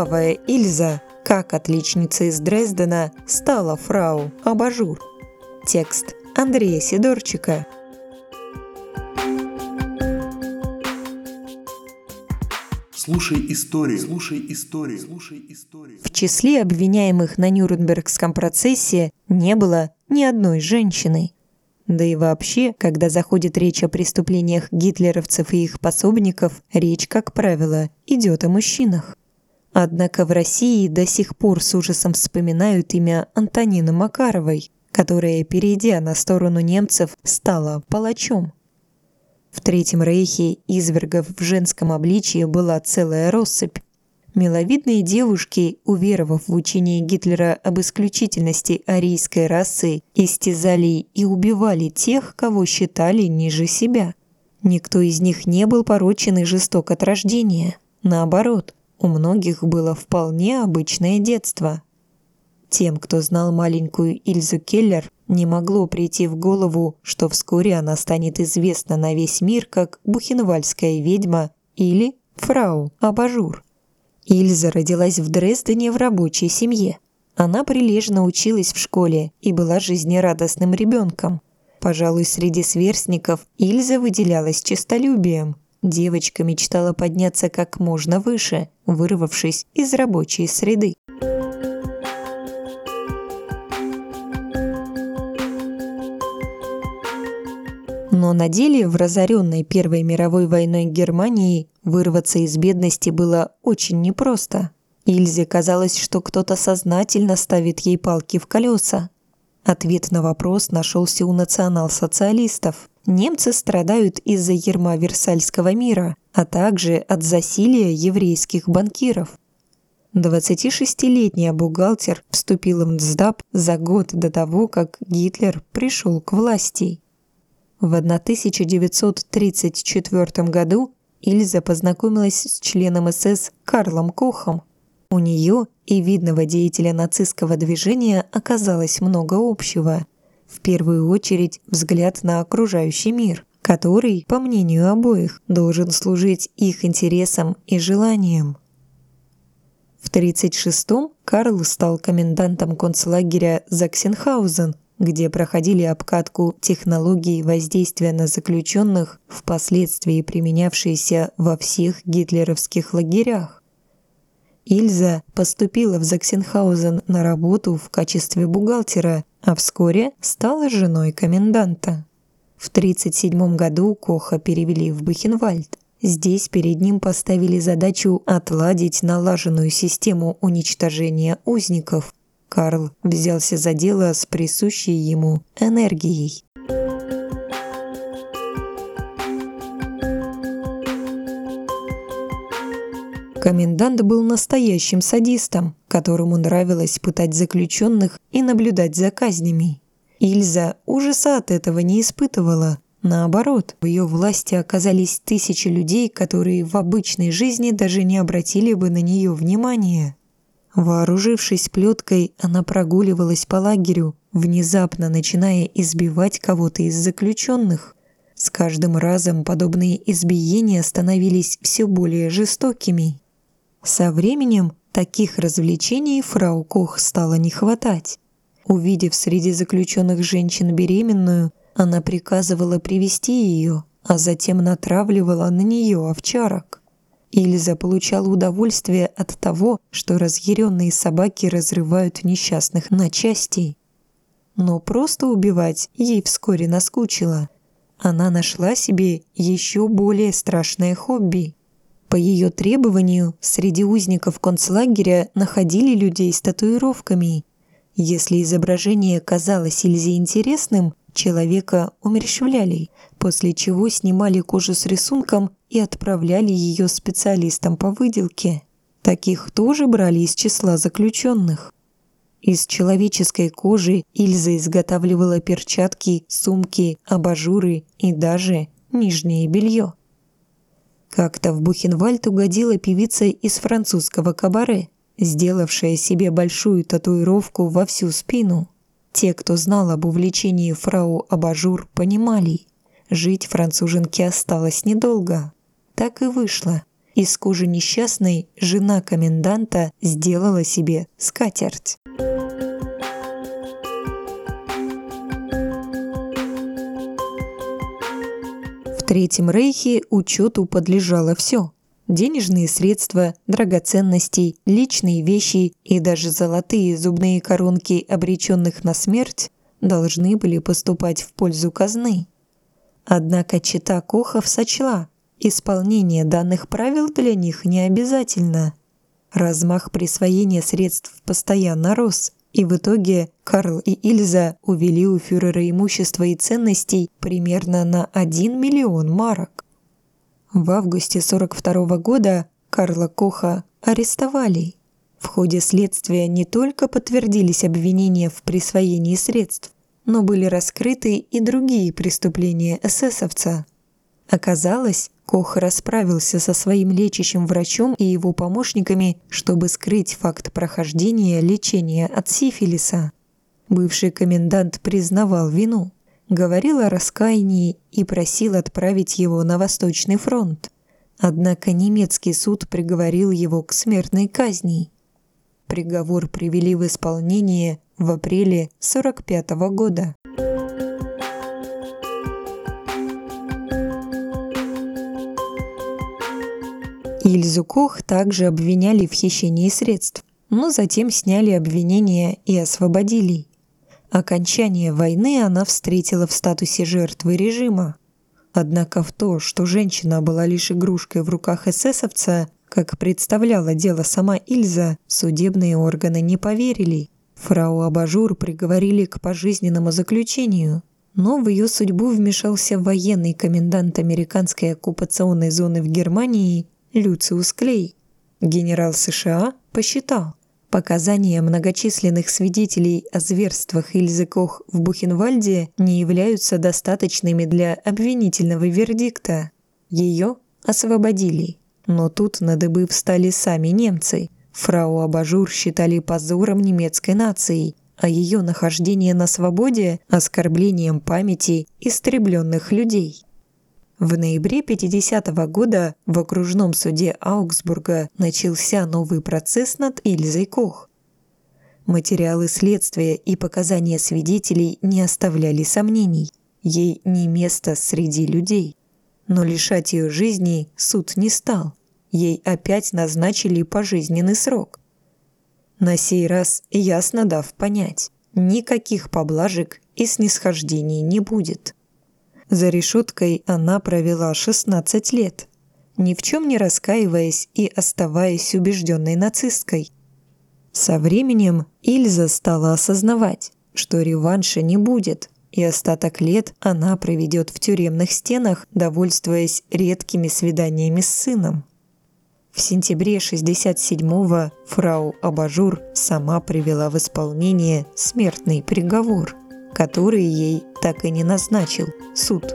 Кровавая Ильза, как отличница из Дрездена, стала фрау Абажур. Текст Андрея Сидорчика. Слушай истории, слушай истории, слушай истории. В числе обвиняемых на Нюрнбергском процессе не было ни одной женщины. Да и вообще, когда заходит речь о преступлениях гитлеровцев и их пособников, речь, как правило, идет о мужчинах. Однако в России до сих пор с ужасом вспоминают имя Антонины Макаровой, которая, перейдя на сторону немцев, стала палачом. В Третьем Рейхе извергов в женском обличии была целая россыпь. Миловидные девушки, уверовав в учение Гитлера об исключительности арийской расы, истязали и убивали тех, кого считали ниже себя. Никто из них не был порочен и жесток от рождения. Наоборот, у многих было вполне обычное детство. Тем, кто знал маленькую Ильзу Келлер, не могло прийти в голову, что вскоре она станет известна на весь мир как Бухенвальская ведьма или фрау Абажур. Ильза родилась в Дрездене в рабочей семье. Она прилежно училась в школе и была жизнерадостным ребенком. Пожалуй, среди сверстников Ильза выделялась честолюбием. Девочка мечтала подняться как можно выше, вырвавшись из рабочей среды. Но на деле в разоренной Первой мировой войной Германии вырваться из бедности было очень непросто. Ильзе казалось, что кто-то сознательно ставит ей палки в колеса. Ответ на вопрос нашелся у национал-социалистов. Немцы страдают из-за ерма Версальского мира, а также от засилия еврейских банкиров. 26-летняя бухгалтер вступила в НСДАП за год до того, как Гитлер пришел к власти. В 1934 году Ильза познакомилась с членом СС Карлом Кохом. У нее и видного деятеля нацистского движения оказалось много общего. В первую очередь взгляд на окружающий мир, который, по мнению обоих, должен служить их интересам и желаниям. В 1936-м Карл стал комендантом концлагеря Заксенхаузен где проходили обкатку технологий воздействия на заключенных, впоследствии применявшиеся во всех гитлеровских лагерях. Ильза поступила в Заксенхаузен на работу в качестве бухгалтера, а вскоре стала женой коменданта. В 1937 году Коха перевели в Бухенвальд. Здесь перед ним поставили задачу отладить налаженную систему уничтожения узников – Карл взялся за дело с присущей ему энергией. Комендант был настоящим садистом, которому нравилось пытать заключенных и наблюдать за казнями. Ильза ужаса от этого не испытывала. Наоборот, в ее власти оказались тысячи людей, которые в обычной жизни даже не обратили бы на нее внимания. Вооружившись плеткой, она прогуливалась по лагерю, внезапно начиная избивать кого-то из заключенных. С каждым разом подобные избиения становились все более жестокими. Со временем таких развлечений фрау Кох стало не хватать. Увидев среди заключенных женщин беременную, она приказывала привести ее, а затем натравливала на нее овчарок. Ильза получала удовольствие от того, что разъяренные собаки разрывают несчастных на части. Но просто убивать ей вскоре наскучило. Она нашла себе еще более страшное хобби. По ее требованию, среди узников концлагеря находили людей с татуировками. Если изображение казалось Ильзе интересным, человека умерщвляли, после чего снимали кожу с рисунком и отправляли ее специалистам по выделке. Таких тоже брали из числа заключенных. Из человеческой кожи Ильза изготавливала перчатки, сумки, абажуры и даже нижнее белье. Как-то в Бухенвальд угодила певица из французского кабаре, сделавшая себе большую татуировку во всю спину. Те, кто знал об увлечении фрау Абажур, понимали, жить француженке осталось недолго. Так и вышло. Из кожи несчастной жена коменданта сделала себе скатерть. Третьем Рейхе учету подлежало все. Денежные средства, драгоценности, личные вещи и даже золотые зубные коронки обреченных на смерть должны были поступать в пользу казны. Однако чита Кохов сочла, исполнение данных правил для них не обязательно. Размах присвоения средств постоянно рос, и в итоге Карл и Ильза увели у фюрера имущества и ценностей примерно на 1 миллион марок. В августе 42 года Карла Коха арестовали. В ходе следствия не только подтвердились обвинения в присвоении средств, но были раскрыты и другие преступления эсэсовца. Оказалось, Кох расправился со своим лечащим врачом и его помощниками, чтобы скрыть факт прохождения лечения от сифилиса. Бывший комендант признавал вину, говорил о раскаянии и просил отправить его на Восточный фронт. Однако немецкий суд приговорил его к смертной казни. Приговор привели в исполнение в апреле 45 -го года. Ильзу Кох также обвиняли в хищении средств, но затем сняли обвинения и освободили. Окончание войны она встретила в статусе жертвы режима. Однако в то, что женщина была лишь игрушкой в руках эсэсовца, как представляла дело сама Ильза, судебные органы не поверили. Фрау Абажур приговорили к пожизненному заключению, но в ее судьбу вмешался военный комендант американской оккупационной зоны в Германии Люциус Клей. Генерал США посчитал, показания многочисленных свидетелей о зверствах Ильзы Кох в Бухенвальде не являются достаточными для обвинительного вердикта. Ее освободили. Но тут на дыбы встали сами немцы. Фрау Абажур считали позором немецкой нации, а ее нахождение на свободе – оскорблением памяти истребленных людей. В ноябре 50 -го года в окружном суде Аугсбурга начался новый процесс над Ильзой Кох. Материалы следствия и показания свидетелей не оставляли сомнений. Ей не место среди людей. Но лишать ее жизни суд не стал. Ей опять назначили пожизненный срок. На сей раз ясно дав понять, никаких поблажек и снисхождений не будет. За решеткой она провела 16 лет, ни в чем не раскаиваясь и оставаясь убежденной нацисткой. Со временем Ильза стала осознавать, что реванша не будет, и остаток лет она проведет в тюремных стенах, довольствуясь редкими свиданиями с сыном. В сентябре 67-го фрау Абажур сама привела в исполнение смертный приговор – который ей так и не назначил суд.